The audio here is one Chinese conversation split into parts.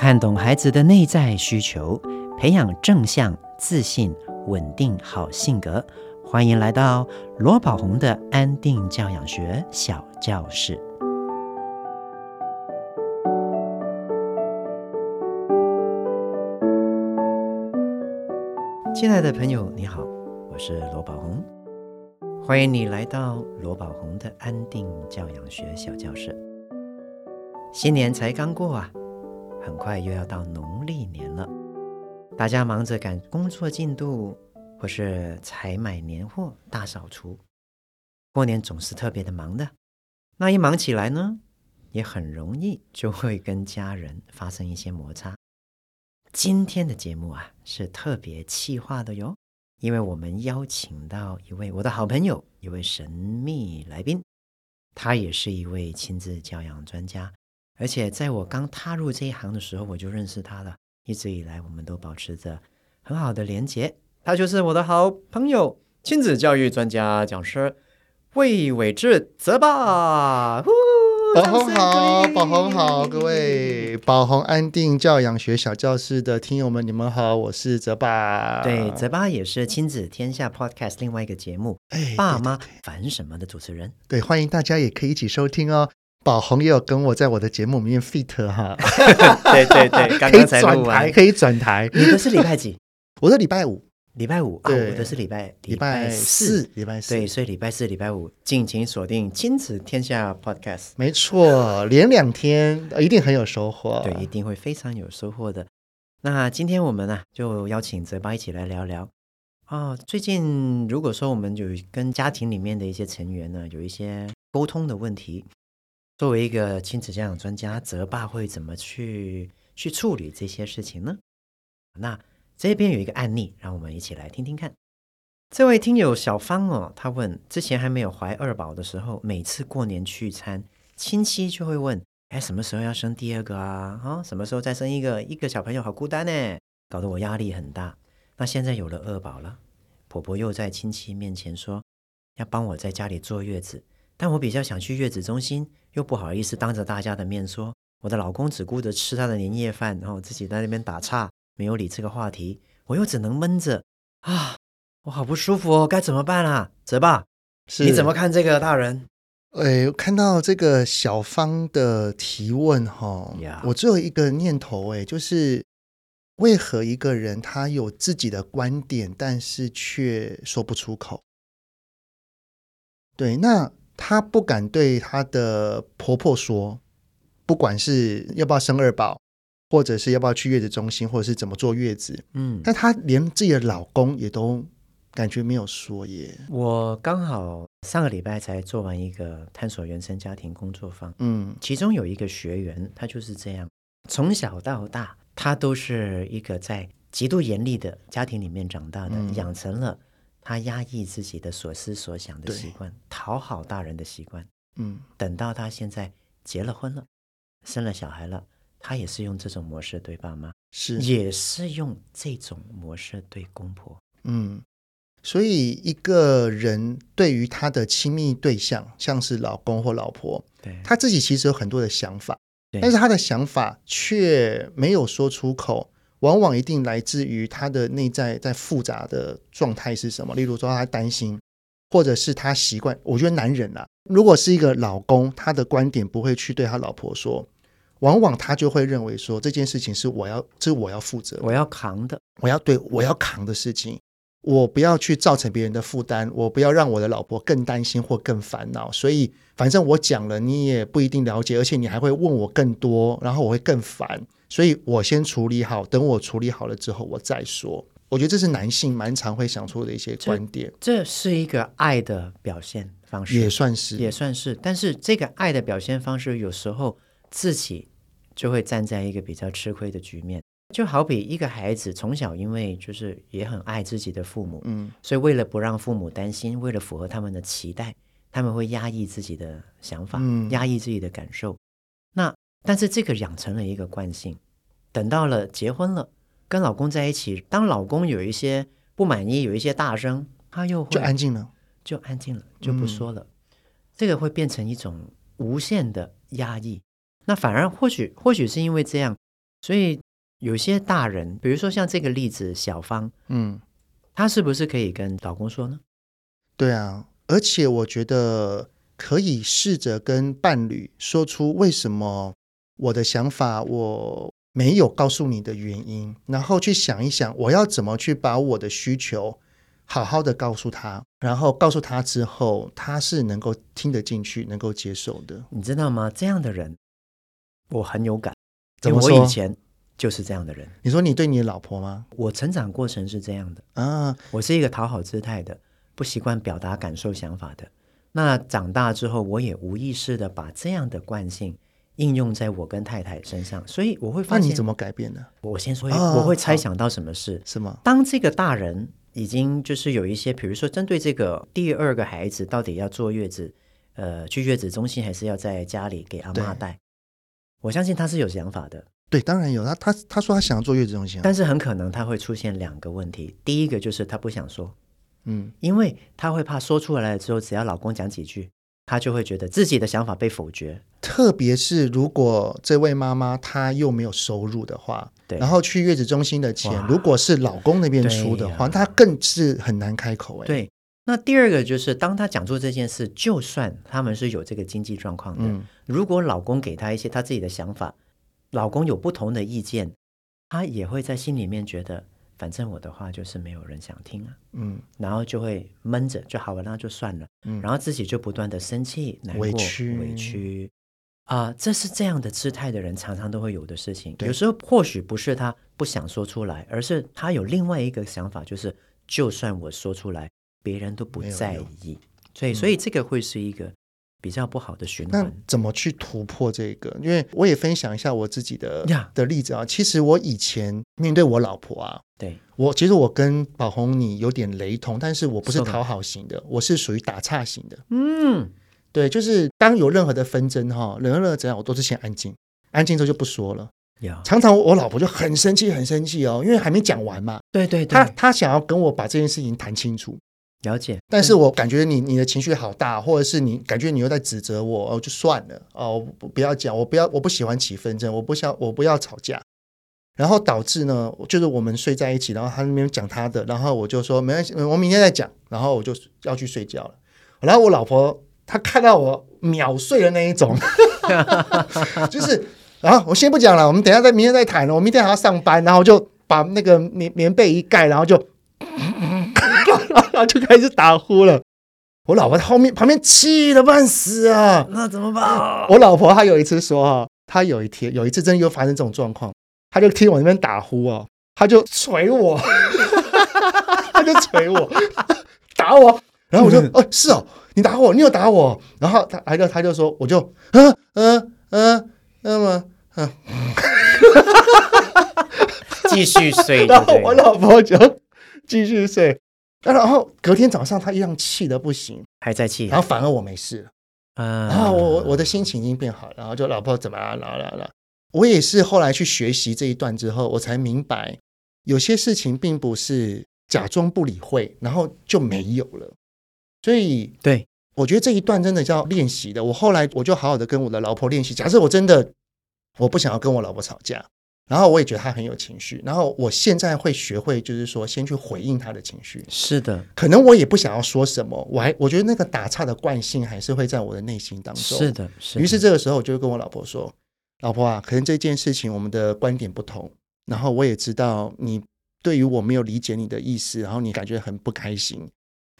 看懂孩子的内在需求，培养正向、自信、稳定好性格。欢迎来到罗宝红的安定教养学小教室。亲爱的朋友，你好，我是罗宝红，欢迎你来到罗宝红的安定教养学小教室。新年才刚过啊！很快又要到农历年了，大家忙着赶工作进度，或是采买年货、大扫除。过年总是特别的忙的，那一忙起来呢，也很容易就会跟家人发生一些摩擦。今天的节目啊，是特别气化的哟，因为我们邀请到一位我的好朋友，一位神秘来宾，他也是一位亲子教养专家。而且在我刚踏入这一行的时候，我就认识他了。一直以来，我们都保持着很好的连结。他就是我的好朋友，亲子教育专家讲师魏伟志泽爸。宝红好，宝红好，各位宝红安定教养学小教室的听友们，你们好，我是泽爸。对，泽爸也是亲子天下 Podcast 另外一个节目《哎、爸妈烦什么》的主持人。对，欢迎大家也可以一起收听哦。宝红也有跟我在我的节目里面 fit 哈，对 对对，刚刚才录完，可以转台，你的是礼拜几？我的礼拜五，礼拜五？啊，我的是礼拜礼拜四，礼拜四，对，所以礼拜四、礼拜五，敬请锁定亲子天下 Podcast，没错，连两天一定很有收获，对，一定会非常有收获的。那今天我们呢，就邀请泽爸一起来聊聊。哦。最近如果说我们有跟家庭里面的一些成员呢，有一些沟通的问题。作为一个亲子教养专家，泽爸会怎么去去处理这些事情呢？那这边有一个案例，让我们一起来听听看。这位听友小芳哦，她问：之前还没有怀二宝的时候，每次过年聚餐，亲戚就会问：哎，什么时候要生第二个啊？啊，什么时候再生一个？一个小朋友好孤单呢，搞得我压力很大。那现在有了二宝了，婆婆又在亲戚面前说要帮我在家里坐月子。但我比较想去月子中心，又不好意思当着大家的面说。我的老公只顾着吃他的年夜饭，然后自己在那边打岔，没有理这个话题。我又只能闷着啊，我好不舒服哦，该怎么办啊？泽爸，你怎么看这个大人？哎，看到这个小芳的提问哈、哦，Yeah. 我只有一个念头，哎，就是为何一个人他有自己的观点，但是却说不出口？对，那。她不敢对她的婆婆说，不管是要不要生二宝，或者是要不要去月子中心，或者是怎么坐月子，嗯，但她连自己的老公也都感觉没有说耶。我刚好上个礼拜才做完一个探索原生家庭工作坊，嗯，其中有一个学员，他就是这样，从小到大，他都是一个在极度严厉的家庭里面长大的，嗯，养成了。他压抑自己的所思所想的习惯，对讨好大人的习惯。嗯，等到他现在结了婚了，生了小孩了，他也是用这种模式对爸妈，是也是用这种模式对公婆。嗯，所以一个人对于他的亲密对象，像是老公或老婆，对他自己其实有很多的想法，但是他的想法却没有说出口。往往一定来自于他的内在在复杂的状态是什么？例如说他担心，或者是他习惯。我觉得男人啊，如果是一个老公，他的观点不会去对他老婆说，往往他就会认为说，这件事情是我要，这是我要负责，我要扛的，我要对我要扛的事情，我不要去造成别人的负担，我不要让我的老婆更担心或更烦恼。所以反正我讲了，你也不一定了解，而且你还会问我更多，然后我会更烦。所以我先处理好，等我处理好了之后，我再说。我觉得这是男性蛮常会想出的一些观点。这，这是一个爱的表现方式，也算是，也算是。但是这个爱的表现方式，有时候自己就会站在一个比较吃亏的局面。就好比一个孩子从小因为就是也很爱自己的父母，嗯，所以为了不让父母担心，为了符合他们的期待，他们会压抑自己的想法，嗯，压抑自己的感受。那但是这个养成了一个惯性，等到了结婚了，跟老公在一起，当老公有一些不满意，有一些大声，他又会就安静了，就安静了，就不说了。嗯、这个会变成一种无限的压抑。那反而或许或许是因为这样，所以有些大人，比如说像这个例子，小芳，嗯，她是不是可以跟老公说呢？对啊，而且我觉得可以试着跟伴侣说出为什么我的想法我没有告诉你的原因，然后去想一想，我要怎么去把我的需求。好好的告诉他，然后告诉他之后，他是能够听得进去、能够接受的。你知道吗？这样的人，我很有感。怎么说？我以前就是这样的人。你说你对你的老婆吗？我成长过程是这样的啊。我是一个讨好姿态的，不习惯表达感受、想法的。那长大之后，我也无意识的把这样的惯性应用在我跟太太身上，所以我会发现。那你怎么改变呢？我先说，我会猜想到什么事？是吗？当这个大人。已经就是有一些，比如说针对这个第二个孩子，到底要坐月子，呃，去月子中心还是要在家里给阿妈带？我相信他是有想法的。对，当然有。他他他说他想要坐月子中心，但是很可能他会出现两个问题。第一个就是他不想说，嗯，因为他会怕说出来了之后，只要老公讲几句。他就会觉得自己的想法被否决，特别是如果这位妈妈她又没有收入的话，对，然后去月子中心的钱如果是老公那边出的话，她更是很难开口。哎，对。那第二个就是，当她讲出这件事，就算他们是有这个经济状况的，嗯，如果老公给她一些她自己的想法，老公有不同的意见，她也会在心里面觉得。反正我的话就是没有人想听啊，嗯，然后就会闷着就好了，那就算了，嗯，然后自己就不断的生气、难过、委屈、委屈。啊，呃，这是这样的姿态的人常常都会有的事情。有时候或许不是他不想说出来，而是他有另外一个想法，就是就算我说出来，别人都不在意，所以，所以这个会是一个。比较不好的循环，那怎么去突破这个？因为我也分享一下我自己的的例子啊。其实我以前面对我老婆啊，对我其实我跟宝红你有点雷同，但是我不是讨好型的，我是属于打岔型的。嗯，对，就是当有任何的纷争哈，任何怎样，我都是先安静，安静之后就不说了。常常我老婆就很生气，很生气哦，因为还没讲完嘛。对对对，她她想要跟我把这件事情谈清楚。了解，但是我感觉你你的情绪好大，或者是你感觉你又在指责我，哦，就算了哦，不要讲，我不要，我不喜欢起纷争，我不想，我不要吵架，然后导致呢，就是我们睡在一起，然后他那边讲他的，然后我就说没关系，我明天再讲，然后我就要去睡觉了，然后我老婆她看到我秒睡的那一种，就是，然后我先不讲了，我们等一下再明天再谈了，我明天还要上班，然后就把那个棉棉被一盖，然后就。然后就开始打呼了，我老婆在后面旁边气得半死啊！那怎么办？我老婆她有一次说哈，她有一天有一次真的又发生这种状况，她就听我那边打呼啊，她就捶我，她就捶我，打我，然后我就哦，是哦，你打我，你有打我，然后她还就她就说，我就嗯嗯嗯，那么嗯，继续睡，然后我老婆就继续睡。然后隔天早上，他一样气得不行，还在气，然后反而我没事了，嗯，然后我我的心情已经变好，然后就老婆怎么了，了了了，我也是后来去学习这一段之后，我才明白，有些事情并不是假装不理会，然后就没有了。所以，对，我觉得这一段真的叫练习的。我后来我就好好的跟我的老婆练习，假设我真的我不想要跟我老婆吵架。然后我也觉得他很有情绪，然后我现在会学会，就是说先去回应他的情绪。是的，可能我也不想要说什么，我还我觉得那个打岔的惯性还是会在我的内心当中。是的，是的。于是这个时候我就跟我老婆说：“老婆啊，可能这件事情我们的观点不同，然后我也知道你对于我没有理解你的意思，然后你感觉很不开心。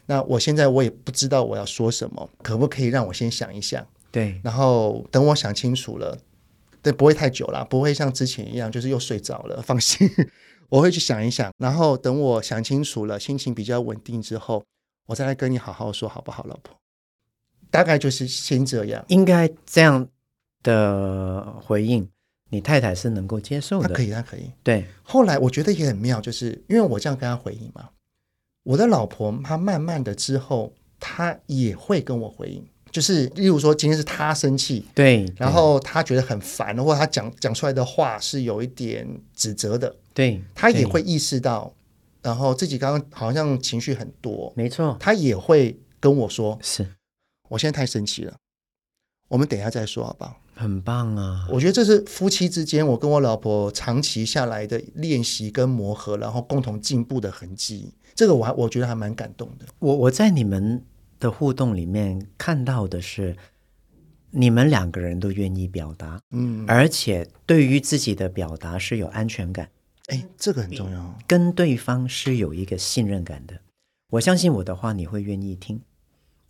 那我现在我也不知道我要说什么，可不可以让我先想一想？对，然后等我想清楚了。”对，不会太久了，不会像之前一样，就是又睡着了。放心，我会去想一想，然后等我想清楚了，心情比较稳定之后，我再来跟你好好说，好不好，老婆？大概就是先这样，应该这样的回应，你太太是能够接受的。可以，她可以。对，后来我觉得也很妙，就是因为我这样跟她回应嘛，我的老婆她慢慢的之后，她也会跟我回应。就是，例如说，今天是他生气，对，然后他觉得很烦，或者他讲讲出来的话是有一点指责的，对，他也会意识到，然后自己刚刚好像情绪很多，没错，他也会跟我说，是，我现在太生气了，我们等一下再说好不好？很棒啊！我觉得这是夫妻之间，我跟我老婆长期下来的练习跟磨合，然后共同进步的痕迹。这个我还我觉得还蛮感动的。我我在你们的互动里面看到的是，你们两个人都愿意表达，嗯，而且对于自己的表达是有安全感。哎，这个很重要，跟对方是有一个信任感的。我相信我的话，你会愿意听。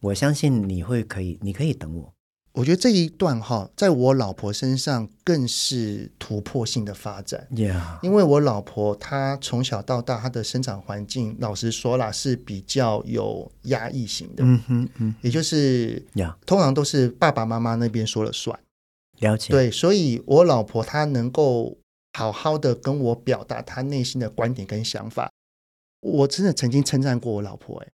我相信你会可以，你可以等我。我觉得这一段哈，在我老婆身上更是突破性的发展。Yeah. 因为我老婆她从小到大，她的生长环境，老实说啦，是比较有压抑型的。嗯哼嗯，也就是，Yeah. 通常都是爸爸妈妈那边说了算。了解。对，所以我老婆她能够好好的跟我表达她内心的观点跟想法，我真的曾经称赞过我老婆，哎。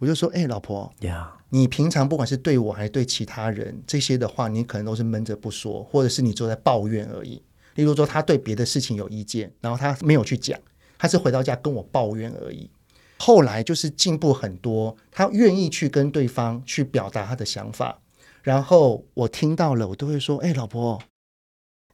我就说，哎、欸，老婆，Yeah. 你平常不管是对我还是对其他人，这些的话，你可能都是闷着不说，或者是你坐在抱怨而已。例如说，他对别的事情有意见，然后他没有去讲，他是回到家跟我抱怨而已。后来就是进步很多，他愿意去跟对方去表达他的想法，然后我听到了，我都会说，哎、老婆，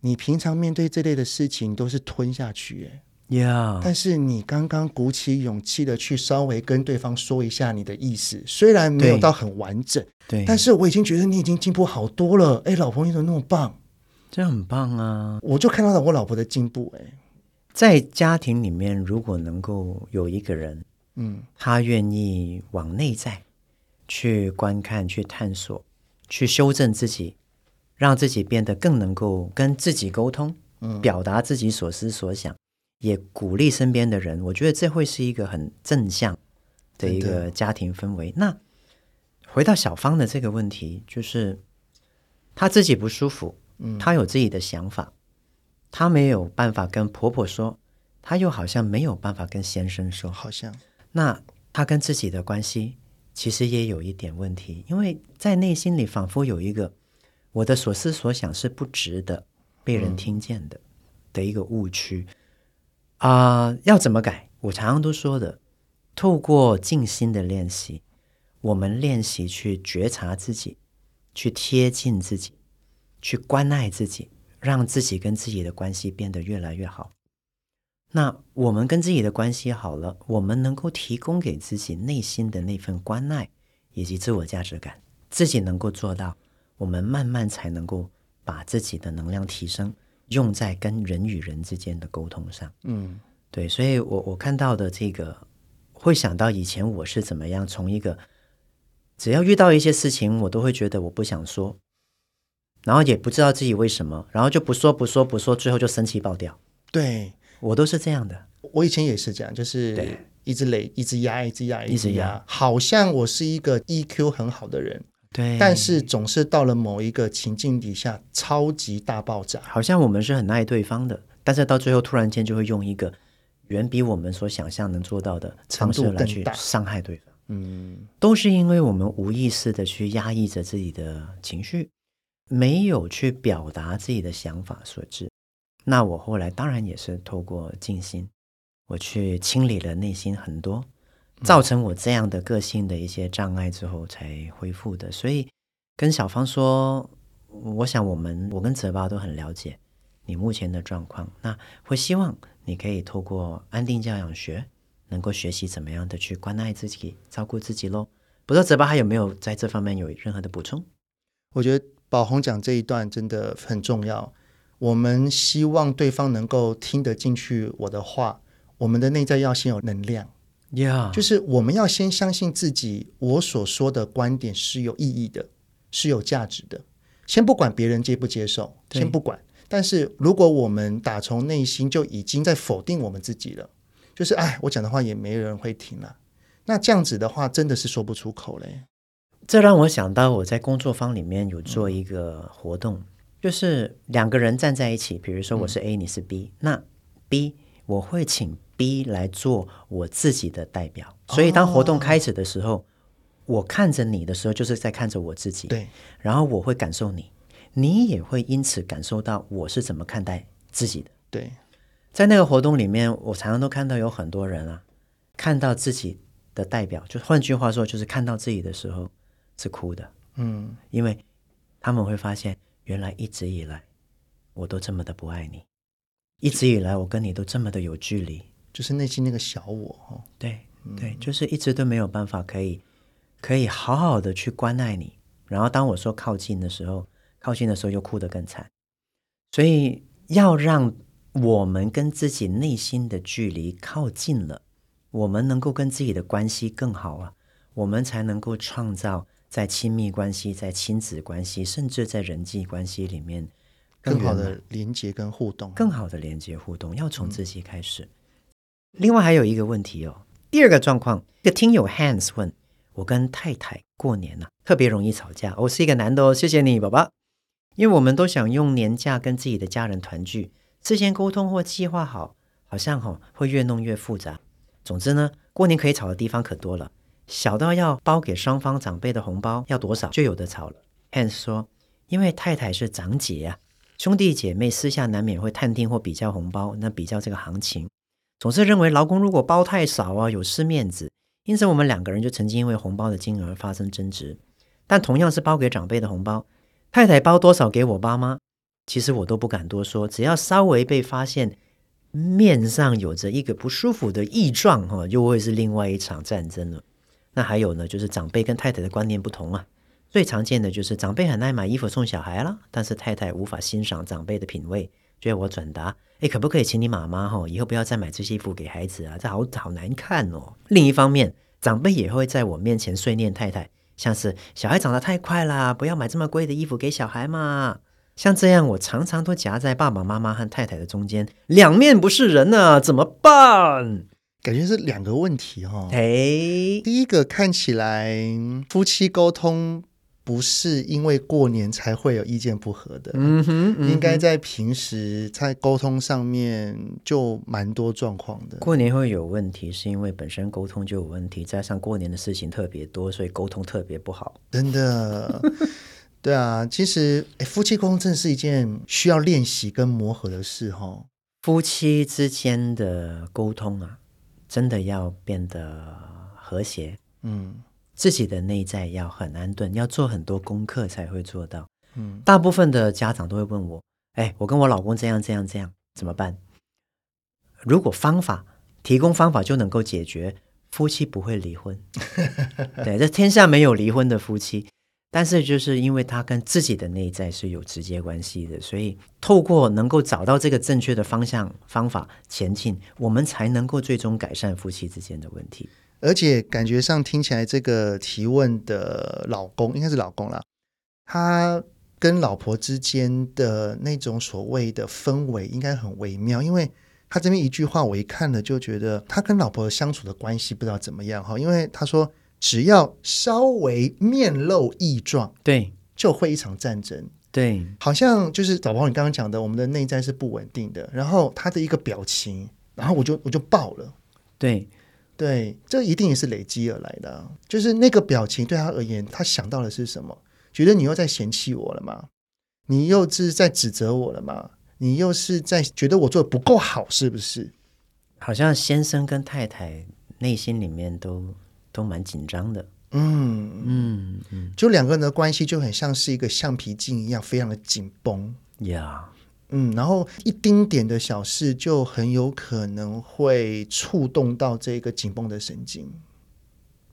你平常面对这类的事情都是吞下去，哎。Yeah. 但是你刚刚鼓起勇气的去稍微跟对方说一下你的意思，虽然没有到很完整，对，但是我已经觉得你已经进步好多了。哎，老婆你怎么那么棒？这很棒啊！我就看到了我老婆的进步。哎，在家庭里面，如果能够有一个人，嗯，他愿意往内在去观看、去探索、去修正自己，让自己变得更能够跟自己沟通，嗯，表达自己所思所想。也鼓励身边的人，我觉得这会是一个很正向的一个家庭氛围。那回到小芳的这个问题，就是她自己不舒服，嗯，她有自己的想法，她没有办法跟婆婆说，她又好像没有办法跟先生说，好像。那她跟自己的关系其实也有一点问题，因为在内心里仿佛有一个我的所思所想是不值得被人听见的、嗯、的一个误区。啊、要怎么改？我常常都说的，透过静心的练习，我们练习去觉察自己，去贴近自己，去关爱自己，让自己跟自己的关系变得越来越好。那我们跟自己的关系好了，我们能够提供给自己内心的那份关爱以及自我价值感，自己能够做到，我们慢慢才能够把自己的能量提升。用在跟人与人之间的沟通上，嗯，对，所以我我看到的这个，会想到以前我是怎么样，从一个只要遇到一些事情，我都会觉得我不想说，然后也不知道自己为什么，然后就不说不说不说，最后就生气爆掉。对，我都是这样的，我以前也是这样，就是一直累，一直压，一直压，一直压，好像我是一个 EQ 很好的人。对，但是总是到了某一个情境底下，超级大爆炸。好像我们是很爱对方的，但是到最后突然间就会用一个远比我们所想象能做到的方式来去伤害对方。嗯，都是因为我们无意识的去压抑着自己的情绪，没有去表达自己的想法所致。那我后来当然也是透过静心，我去清理了内心很多。造成我这样的个性的一些障碍之后才恢复的，所以跟小芳说，我想我们我跟泽巴都很了解你目前的状况，那会希望你可以透过安定教养学，能够学习怎么样的去关爱自己、照顾自己喽。不知道泽巴还有没有在这方面有任何的补充？我觉得宝红讲这一段真的很重要，我们希望对方能够听得进去我的话，我们的内在要先有能量。Yeah. 就是我们要先相信自己，我所说的观点是有意义的，是有价值的。先不管别人接不接受，先不管。但是如果我们打从内心就已经在否定我们自己了，就是哎，我讲的话也没人会听了。那这样子的话，真的是说不出口嘞。这让我想到我在工作坊里面有做一个活动，嗯、就是两个人站在一起，比如说我是 A，、嗯、你是 B，那 B 我会请。B 来做我自己的代表，所以当活动开始的时候，哦、我看着你的时候，就是在看着我自己。对，然后我会感受你，你也会因此感受到我是怎么看待自己的。对，在那个活动里面，我常常都看到有很多人啊，看到自己的代表，就换句话说，就是看到自己的时候是哭的。嗯，因为他们会发现，原来一直以来我都这么的不爱你，一直以来我跟你都这么的有距离，就是内心那个小我哦。对对，就是一直都没有办法可以可以好好的去关爱你。然后当我说靠近的时候，靠近的时候又哭得更惨。所以要让我们跟自己内心的距离靠近了，我们能够跟自己的关系更好啊，我们才能够创造。在亲密关系、在亲子关系，甚至在人际关系里面，更好的连接跟互动，更好的连接互动，要从自己开始。嗯、另外还有一个问题哦，第二个状况，一个听友 Hans 问我跟太太过年呐、啊，特别容易吵架。我是一个男的哦，谢谢你，宝宝。因为我们都想用年假跟自己的家人团聚，事先沟通或计划好，好像吼、哦、会越弄越复杂。总之呢，过年可以吵的地方可多了。小到要包给双方长辈的红包要多少，就有的吵了。Hans 说：“因为太太是长姐啊，兄弟姐妹私下难免会探听或比较红包，那比较这个行情，总是认为老公如果包太少啊，有失面子。因此，我们两个人就曾经因为红包的金额发生争执。但同样是包给长辈的红包，太太包多少给我爸妈，其实我都不敢多说，只要稍微被发现面上有着一个不舒服的异状，哈，又会是另外一场战争了。”那还有呢，就是长辈跟太太的观念不同啊。最常见的就是长辈很爱买衣服送小孩啦，但是太太无法欣赏长辈的品味，觉得我转达，诶，可不可以请你妈妈哈，以后不要再买这些衣服给孩子啊，这好好难看哦。另一方面，长辈也会在我面前碎念太太，像是小孩长得太快啦，不要买这么贵的衣服给小孩嘛。像这样，我常常都夹在爸爸妈妈和太太的中间，两面不是人啊，怎么办？感觉是两个问题哈、哦。嘿，第一个看起来夫妻沟通不是因为过年才会有意见不合的，嗯哼，嗯哼，应该在平时在沟通上面就蛮多状况的。过年会有问题，是因为本身沟通就有问题，加上过年的事情特别多，所以沟通特别不好。真的，对啊，其实诶夫妻沟通真的是一件需要练习跟磨合的事哈、哦。夫妻之间的沟通啊。真的要变得和谐，嗯，自己的内在要很安顿，要做很多功课才会做到。嗯，大部分的家长都会问我：“哎，我跟我老公这样这样这样怎么办？”如果方法提供方法就能够解决，夫妻不会离婚。对，这天下没有离婚的夫妻。但是，就是因为他跟自己的内在是有直接关系的，所以透过能够找到这个正确的方向方法前进，我们才能够最终改善夫妻之间的问题。而且感觉上听起来，这个提问的老公应该是老公啦，他跟老婆之间的那种所谓的氛围应该很微妙，因为他这边一句话我一看了就觉得他跟老婆相处的关系不知道怎么样哈，因为他说。只要稍微面露异状，对，就会一场战争。对，好像就是早宝你刚刚讲的，我们的内在是不稳定的。然后他的一个表情，然后我就我就爆了。对，对，这一定也是累积而来的。就是那个表情对他而言，他想到的是什么？觉得你又在嫌弃我了吗？你又是在指责我了吗？你又是在觉得我做的不够好，是不是？好像先生跟太太内心里面都。都蛮紧张的，嗯嗯嗯，就两个人的关系就很像是一个橡皮筋一样，非常的紧绷呀，嗯，然后一丁点的小事就很有可能会触动到这个紧绷的神经。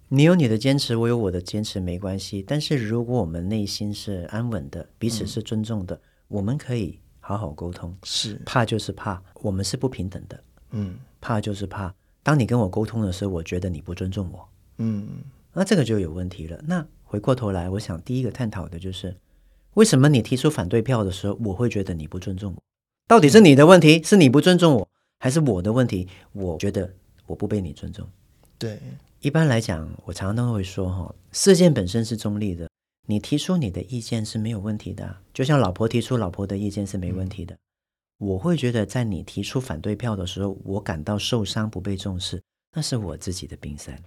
你有你的坚持，我有我的坚持，没关系。但是如果我们内心是安稳的，彼此是尊重的，嗯，我们可以好好沟通。是，怕就是怕我们是不平等的，嗯，怕就是怕当你跟我沟通的时候，我觉得你不尊重我。嗯，那这个就有问题了。那回过头来，我想第一个探讨的就是，为什么你提出反对票的时候，我会觉得你不尊重我？到底是你的问题，是你不尊重我，还是我的问题？我觉得我不被你尊重。对，一般来讲，我常常都会说，哈，事件本身是中立的，你提出你的意见是没有问题的。就像老婆提出老婆的意见是没问题的。我会觉得，在你提出反对票的时候，我感到受伤、不被重视，那是我自己的冰山。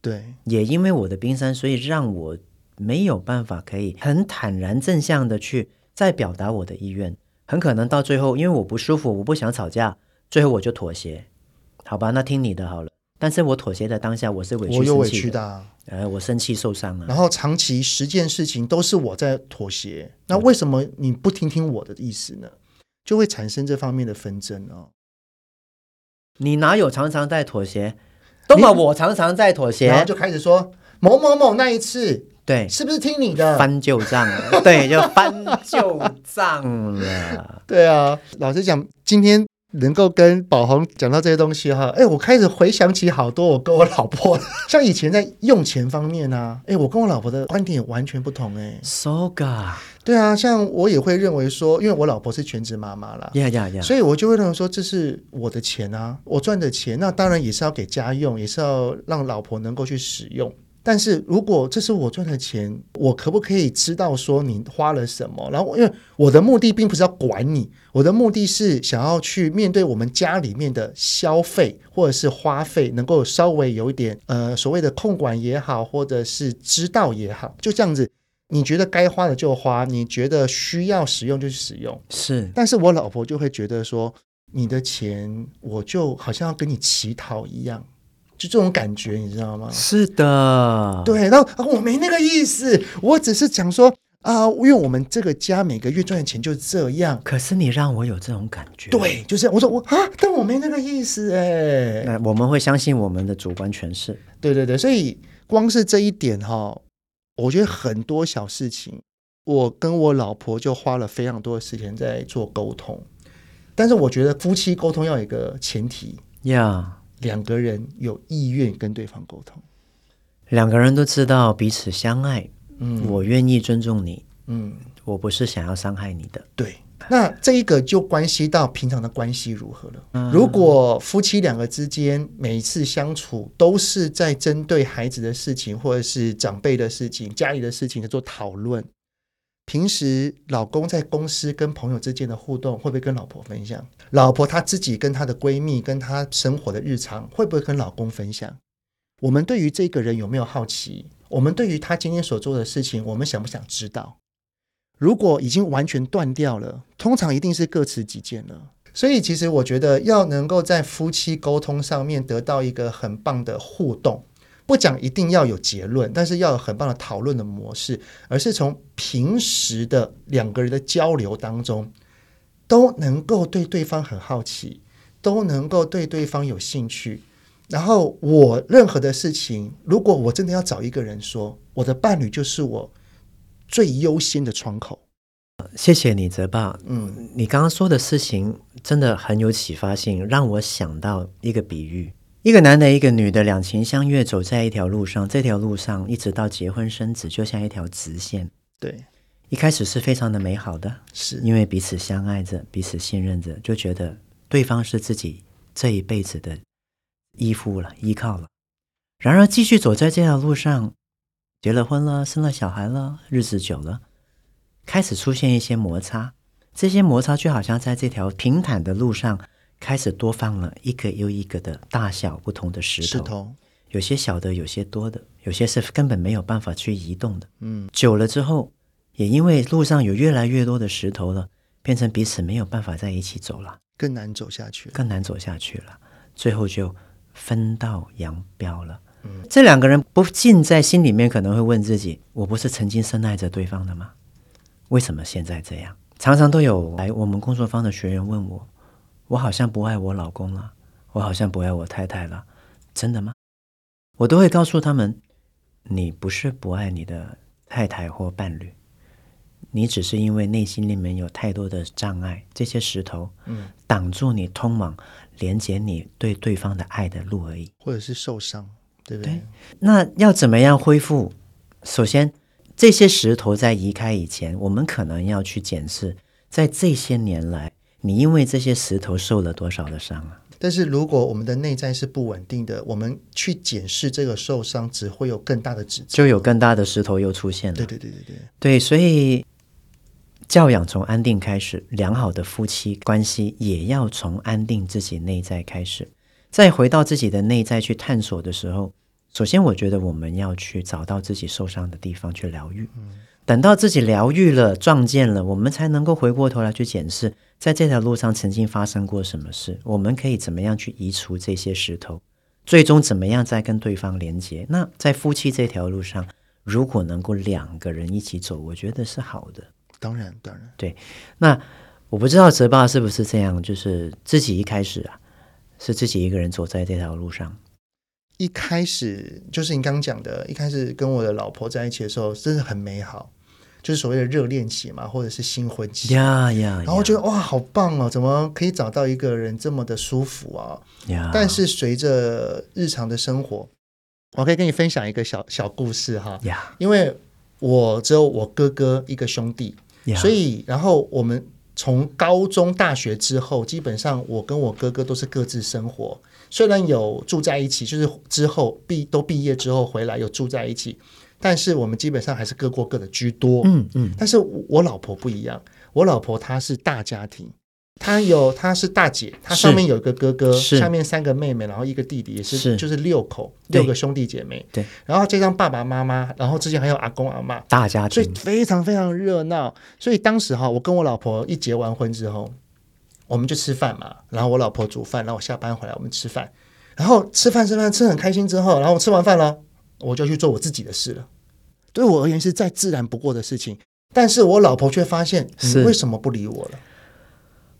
对，也因为我的冰山，所以让我没有办法可以很坦然正向的去再表达我的意愿。很可能到最后，因为我不舒服，我不想吵架，最后我就妥协。好吧，那听你的好了。但是我妥协的当下，我是委屈，我有委屈的、啊，呃，我生气受伤了。然后长期十件事情都是我在妥协，那为什么你不听听我的意思呢？就会产生这方面的纷争哦。你哪有常常在妥协？都嘛，我常常在妥协，然后就开始说某某某那一次，对，是不是听你的？翻旧账了，对，就翻旧账了。对啊，老实讲，今天。能够跟宝红讲到这些东西哈，哎，我开始回想起好多我跟我老婆，像以前在用钱方面啊，哎，我跟我老婆的观点完全不同哎。So ga，对啊，像我也会认为说，因为我老婆是全职妈妈啦，yeah yeah yeah，所以我就会认为说，这是我的钱啊，我赚的钱，那当然也是要给家用，也是要让老婆能够去使用。但是如果这是我赚的钱，我可不可以知道说你花了什么？然后，因为我的目的并不是要管你，我的目的是想要去面对我们家里面的消费或者是花费，能够稍微有一点呃所谓的控管也好，或者是知道也好，就这样子。你觉得该花的就花，你觉得需要使用就去使用。是，但是我老婆就会觉得说，你的钱我就好像要跟你乞讨一样。就这种感觉，你知道吗？是的，对。然后我没那个意思，我只是讲说啊、呃，因为我们这个家每个月赚的钱就是这样。可是你让我有这种感觉，对，就是我说我啊，但我没那个意思哎。那我们会相信我们的主观诠释。对对对，所以光是这一点哈，我觉得很多小事情，我跟我老婆就花了非常多的时间在做沟通。但是我觉得夫妻沟通要有一个前提呀。Yeah. 两个人有意愿跟对方沟通，两个人都知道彼此相爱。嗯，我愿意尊重你。嗯，我不是想要伤害你的。对，那这一个就关系到平常的关系如何了。嗯，如果夫妻两个之间每一次相处都是在针对孩子的事情，或者是长辈的事情、家里的事情在做讨论。平时老公在公司跟朋友之间的互动，会不会跟老婆分享？老婆她自己跟她的闺蜜跟她生活的日常，会不会跟老公分享？我们对于这个人有没有好奇？我们对于他今天所做的事情，我们想不想知道？如果已经完全断掉了，通常一定是各持己见了。所以，其实我觉得要能够在夫妻沟通上面得到一个很棒的互动。不讲一定要有结论，但是要有很棒的讨论的模式，而是从平时的两个人的交流当中，都能够对对方很好奇，都能够对对方有兴趣。然后我任何的事情，如果我真的要找一个人说，我的伴侣就是我最优先的窗口。谢谢你，泽爸。嗯，你刚刚说的事情真的很有启发性，让我想到一个比喻。一个男的，一个女的，两情相悦，走在一条路上。这条路上一直到结婚生子，就像一条直线。对，一开始是非常的美好的，是因为彼此相爱着，彼此信任着，就觉得对方是自己这一辈子的依附了、依靠了。然而，继续走在这条路上，结了婚了，生了小孩了，日子久了，开始出现一些摩擦。这些摩擦就好像在这条平坦的路上。开始多放了一个又一个的大小不同的石头，石头有些小的，有些多的，有些是根本没有办法去移动的。嗯，久了之后，也因为路上有越来越多的石头了，变成彼此没有办法在一起走了，更难走下去，更难走下去了。最后就分道扬镳了。嗯，这两个人不禁在心里面可能会问自己：我不是曾经深爱着对方的吗？为什么现在这样？常常都有来我们工作坊的学员问我。我好像不爱我老公了，我好像不爱我太太了，真的吗？我都会告诉他们，你不是不爱你的太太或伴侣，你只是因为内心里面有太多的障碍，这些石头，嗯，挡住你通往连接你对对方的爱的路而已，或者是受伤，对不对？对。那要怎么样恢复？首先，这些石头在移开以前，我们可能要去检视，在这些年来。你因为这些石头受了多少的伤啊？但是如果我们的内在是不稳定的，我们去检视这个受伤，只会有更大的指责，就有更大的石头又出现了。对对对对对，对，所以教养从安定开始，良好的夫妻关系也要从安定自己内在开始。再回到自己的内在去探索的时候，首先我觉得我们要去找到自己受伤的地方去疗愈。嗯。等到自己疗愈了、撞见了，我们才能够回过头来去检视，在这条路上曾经发生过什么事，我们可以怎么样去移除这些石头，最终怎么样再跟对方连接？那在夫妻这条路上，如果能够两个人一起走，我觉得是好的。当然，当然，对。那我不知道泽爸是不是这样，就是自己一开始啊，是自己一个人走在这条路上。一开始就是你刚刚讲的，一开始跟我的老婆在一起的时候，真的很美好。就是所谓的热恋期嘛，或者是新婚期，呀呀，然后觉得哇，好棒哦！怎么可以找到一个人这么的舒服啊？呀！但是随着日常的生活，我可以跟你分享一个小小故事哈。呀，因为我只有我哥哥一个兄弟，所以然后我们从高中、大学之后，基本上我跟我哥哥都是各自生活，虽然有住在一起，就是之后毕都毕业之后回来有住在一起。但是我们基本上还是各过各的居多，嗯嗯。但是我老婆不一样，我老婆她是大家庭，她有她是大姐，她上面有一个哥哥，下面三个妹妹，然后一个弟弟，也是，是就是六口六个兄弟姐妹。对。然后加上爸爸妈妈，然后之前还有阿公阿妈，大家庭，所以非常非常热闹。所以当时哈，我跟我老婆一结完婚之后，我们就吃饭嘛，然后我老婆煮饭，然后我下班回来我们吃饭，然后吃饭吃饭吃很开心之后，然后我吃完饭了。我就去做我自己的事了，对我而言是再自然不过的事情。但是我老婆却发现，你为什么不理我了？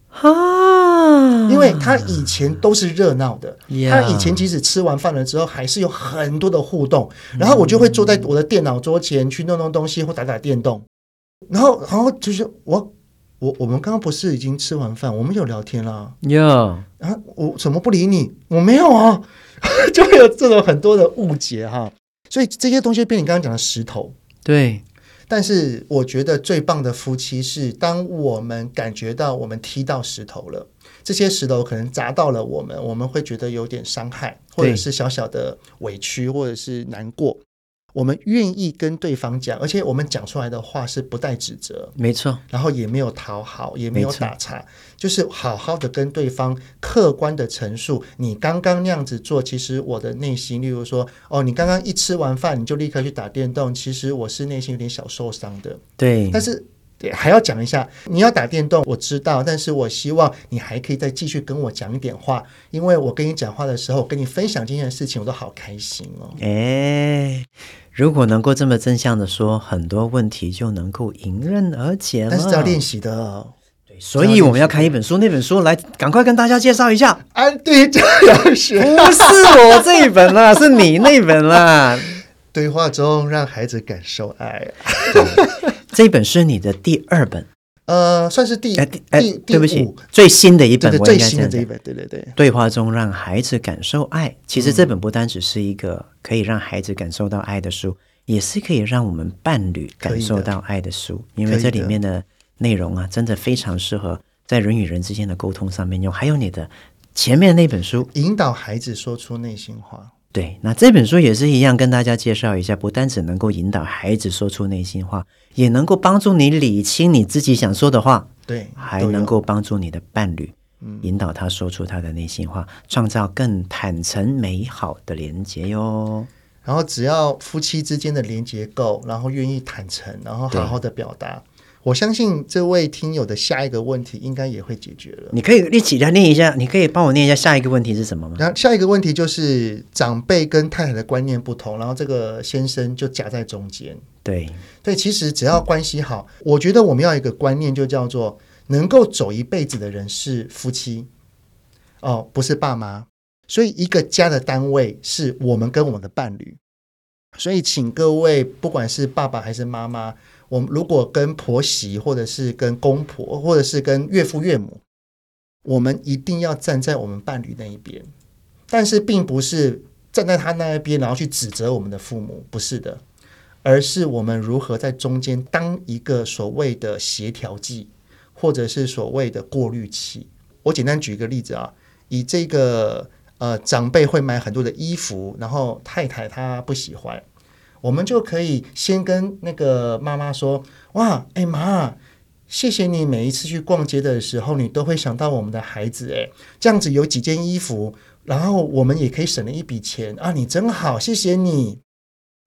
啊，因为他以前都是热闹的，他以前即使吃完饭了之后，还是有很多的互动。然后我就会坐在我的电脑桌前去弄弄东西或打打电动。然后，然后就是我，我，我们刚刚不是已经吃完饭，我们有聊天了。有啊，我怎么不理你？我没有啊，就会有这种很多的误解哈。所以这些东西变你刚刚讲的石头，对。但是我觉得最棒的夫妻是，当我们感觉到我们踢到石头了，这些石头可能砸到了我们，我们会觉得有点伤害，或者是小小的委屈，或者是难过。我们愿意跟对方讲，而且我们讲出来的话是不带指责，没错，然后也没有讨好，也没有打岔，就是好好的跟对方客观的陈述，你刚刚那样子做，其实我的内心，例如说，哦，你刚刚一吃完饭你就立刻去打电动，其实我是内心有点小受伤的，对，但是。对，还要讲一下，你要打电动，我知道，但是我希望你还可以再继续跟我讲一点话，因为我跟你讲话的时候，跟你分享这件事情，我都好开心哦。哎，如果能够这么正向的说，很多问题就能够迎刃而解了。但是要练习的所以我们要看一本书，那本书来，赶快跟大家介绍一下。安迪教养学，不是我这一本啦，是你那本啦。对话中让孩子感受爱。这本是你的第二本，呃，算是第第第对不起，最新的一本，最新的这一本，对对对。对话中让孩子感受爱，其实这本不单只是一个可以让孩子感受到爱的书，也是可以让我们伴侣感受到爱的书，因为这里面的内容啊，真的非常适合在人与人之间的沟通上面用。还有你的前面那本书，引导孩子说出内心话。对，那这本书也是一样，跟大家介绍一下，不单只能够引导孩子说出内心话，也能够帮助你理清你自己想说的话，对，还能够帮助你的伴侣，引导他说出他的内心话，创造更坦诚美好的连接哟。然后只要夫妻之间的连接够，然后愿意坦诚，然后好好的表达。我相信这位听友的下一个问题应该也会解决了。你可以一起来念一下，你可以帮我念一下下一个问题是什么吗？然后下一个问题就是长辈跟太太的观念不同，然后这个先生就夹在中间。对对，其实只要关系好，我觉得我们要一个观念，就叫做能够走一辈子的人是夫妻哦，不是爸妈。所以一个家的单位是我们跟我们的伴侣。所以请各位，不管是爸爸还是妈妈。我们如果跟婆媳，或者是跟公婆，或者是跟岳父岳母，我们一定要站在我们伴侣那一边，但是并不是站在他那一边，然后去指责我们的父母，不是的，而是我们如何在中间当一个所谓的协调剂，或者是所谓的过滤器。我简单举一个例子啊，以这个呃长辈会买很多的衣服，然后太太她不喜欢。我们就可以先跟那个妈妈说：“哇，哎妈，谢谢你每一次去逛街的时候，你都会想到我们的孩子。哎，这样子有几件衣服，然后我们也可以省了一笔钱啊！你真好，谢谢你。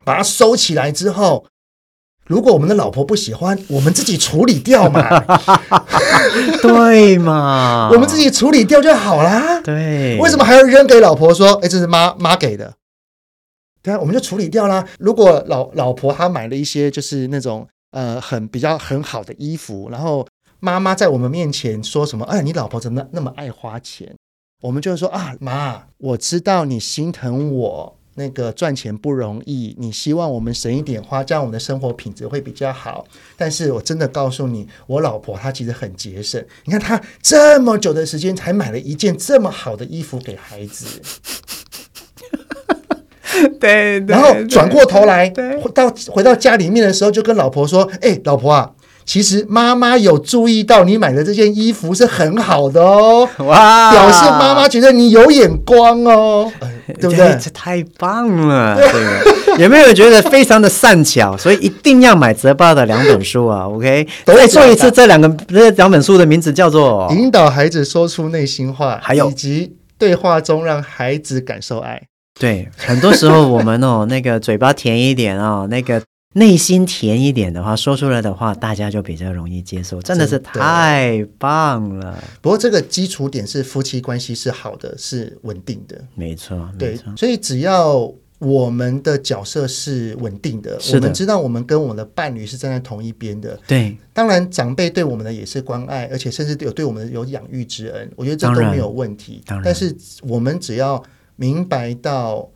把它收起来之后，如果我们的老婆不喜欢，我们自己处理掉嘛，对嘛？我们自己处理掉就好啦。对，为什么还要扔给老婆说？哎，这是妈妈给的，对啊，我们就处理掉啦。如果老老婆她买了一些就是那种呃很比较很好的衣服，然后妈妈在我们面前说什么？哎，你老婆怎么那么爱花钱？我们就说啊，妈，我知道你心疼我。那个赚钱不容易，你希望我们省一点花，这样我们的生活品质会比较好。但是我真的告诉你，我老婆她其实很节省。你看她这么久的时间才买了一件这么好的衣服给孩子，对，然后转过头来到回到家里面的时候，就跟老婆说：“哎，老婆啊。”其实妈妈有注意到你买的这件衣服是很好的哦，哇！表示妈妈觉得你有眼光哦，对不对？这太棒了，对有没有觉得非常的善巧？所以一定要买泽爸的两本书啊，OK？再说一次，这两个这两本书的名字叫做《引导孩子说出内心话》，还有以及对话中让孩子感受爱。对，很多时候我们哦，那个嘴巴甜一点哦，那个。内心甜一点的话，说出来的话，大家就比较容易接受，真的是太棒了。不过这个基础点是夫妻关系是好的，是稳定的，没错，对。所以只要我们的角色是稳定的，我们知道我们跟我们的伴侣是站在同一边的。对，当然长辈对我们的也是关爱，而且甚至有对我们有养育之恩，我觉得这都没有问题。当然，但是我们只要明白到，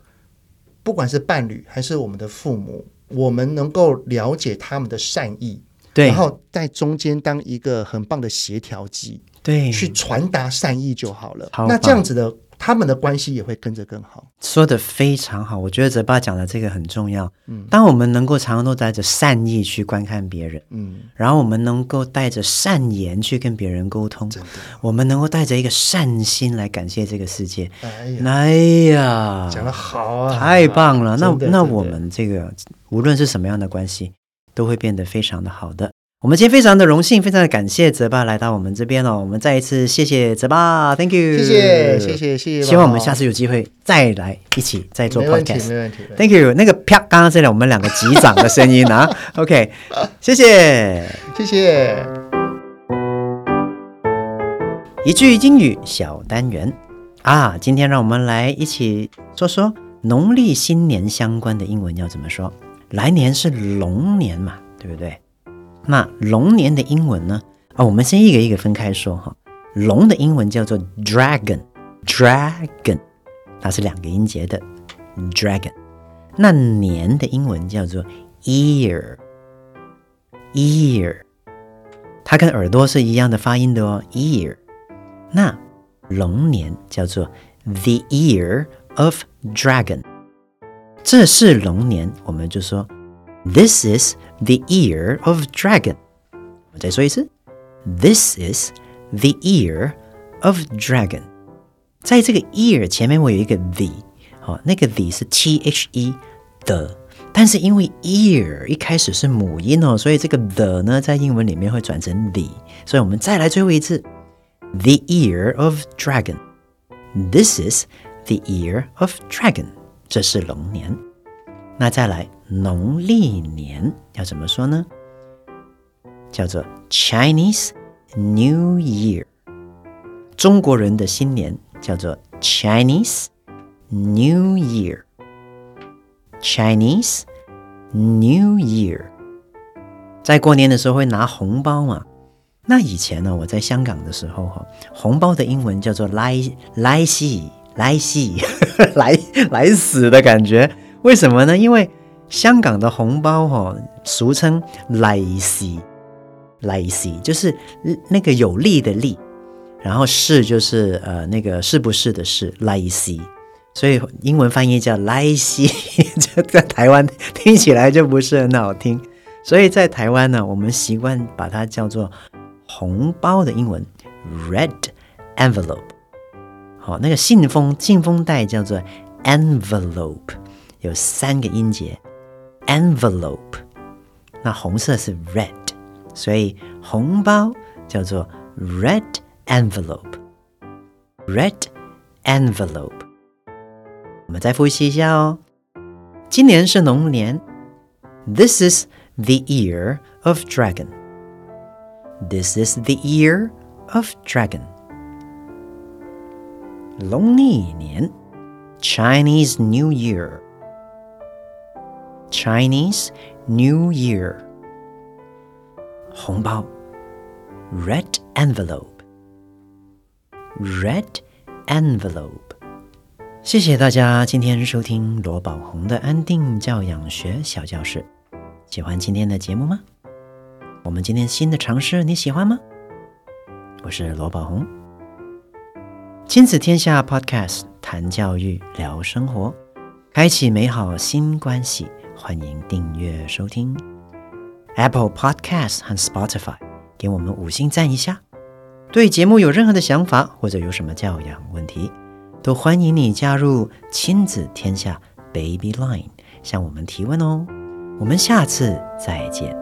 不管是伴侣还是我们的父母。我们能够了解他们的善意，对，然后在中间当一个很棒的协调剂，对，去传达善意就好了。好，那这样子的，他们的关系也会跟着更好。说的非常好，我觉得泽爸讲的这个很重要。嗯，当我们能够常常都带着善意去观看别人，嗯，然后我们能够带着善言去跟别人沟通，我们能够带着一个善心来感谢这个世界。哎呀，哎呀，讲的好啊，太棒了。那那我们这个。无论是什么样的关系，都会变得非常的好的。我们今天非常的荣幸，非常的感谢泽爸来到我们这边哦。我们再一次谢谢泽爸，Thank you，谢谢谢谢谢谢。希望我们下次有机会再来一起再做 podcast，没问题，Thank you。那个啪，刚刚这里我们两个击掌的声音啊，OK，谢谢谢谢。一句英语小单元啊，今天让我们来一起说说农历新年相关的英文要怎么说。来年是龙年嘛，对不对？那龙年的英文呢？啊，我们先一个一个分开说哈。龙的英文叫做 dragon，dragon，它是两个音节的 dragon。那年的英文叫做 ear，ear，它跟耳朵是一样的发音的哦，ear。那龙年叫做 the year of dragon。这是龙年，我们就说，This is the ear of dragon。我再说一次，This is the ear of dragon。在这个 ear 前面，我有一个 the，好，那个 the 是 t h e 的，但是因为 ear 一开始是母音哦，所以这个 the 呢，在英文里面会转成 the。所以我们再来最后一次，the ear of dragon。This is the ear of dragon。这是龙年，那再来农历年要怎么说呢？叫做 Chinese New Year，中国人的新年叫做 Chinese New Year，Chinese New Year，在过年的时候会拿红包嘛？那以前呢，我在香港的时候哈，红包的英文叫做来来西。来西，来来死的感觉，为什么呢？因为香港的红包哈，俗称利是，利是就是那个有利的利，然后是就是呃那个是不是的是利是，所以英文翻译叫来西，这在台湾听起来就不是很好听，所以在台湾呢，我们习惯把它叫做红包的英文 red envelope。好，那个信封信封袋叫做 envelope，有三个音节 envelope。那红色是 red，所以红包叫做 red envelope，red envelope。我们再复习一下哦，今年是龙年，This is the year of dragon. This is the year of dragon. 农历年 Chinese New Year. Chinese New Year. 红包 Red envelope. Red envelope. 谢谢大家今天收听罗宝红的安定教养学小教室。喜欢今天的节目吗？我们今天新的尝试你喜欢吗？我是罗宝红，亲子天下 Podcast 谈教育聊生活，开启美好新关系。欢迎订阅收听 Apple Podcast 和 Spotify，给我们五星赞一下。对节目有任何的想法或者有什么教养问题，都欢迎你加入亲子天下 Baby Line 向我们提问哦。我们下次再见。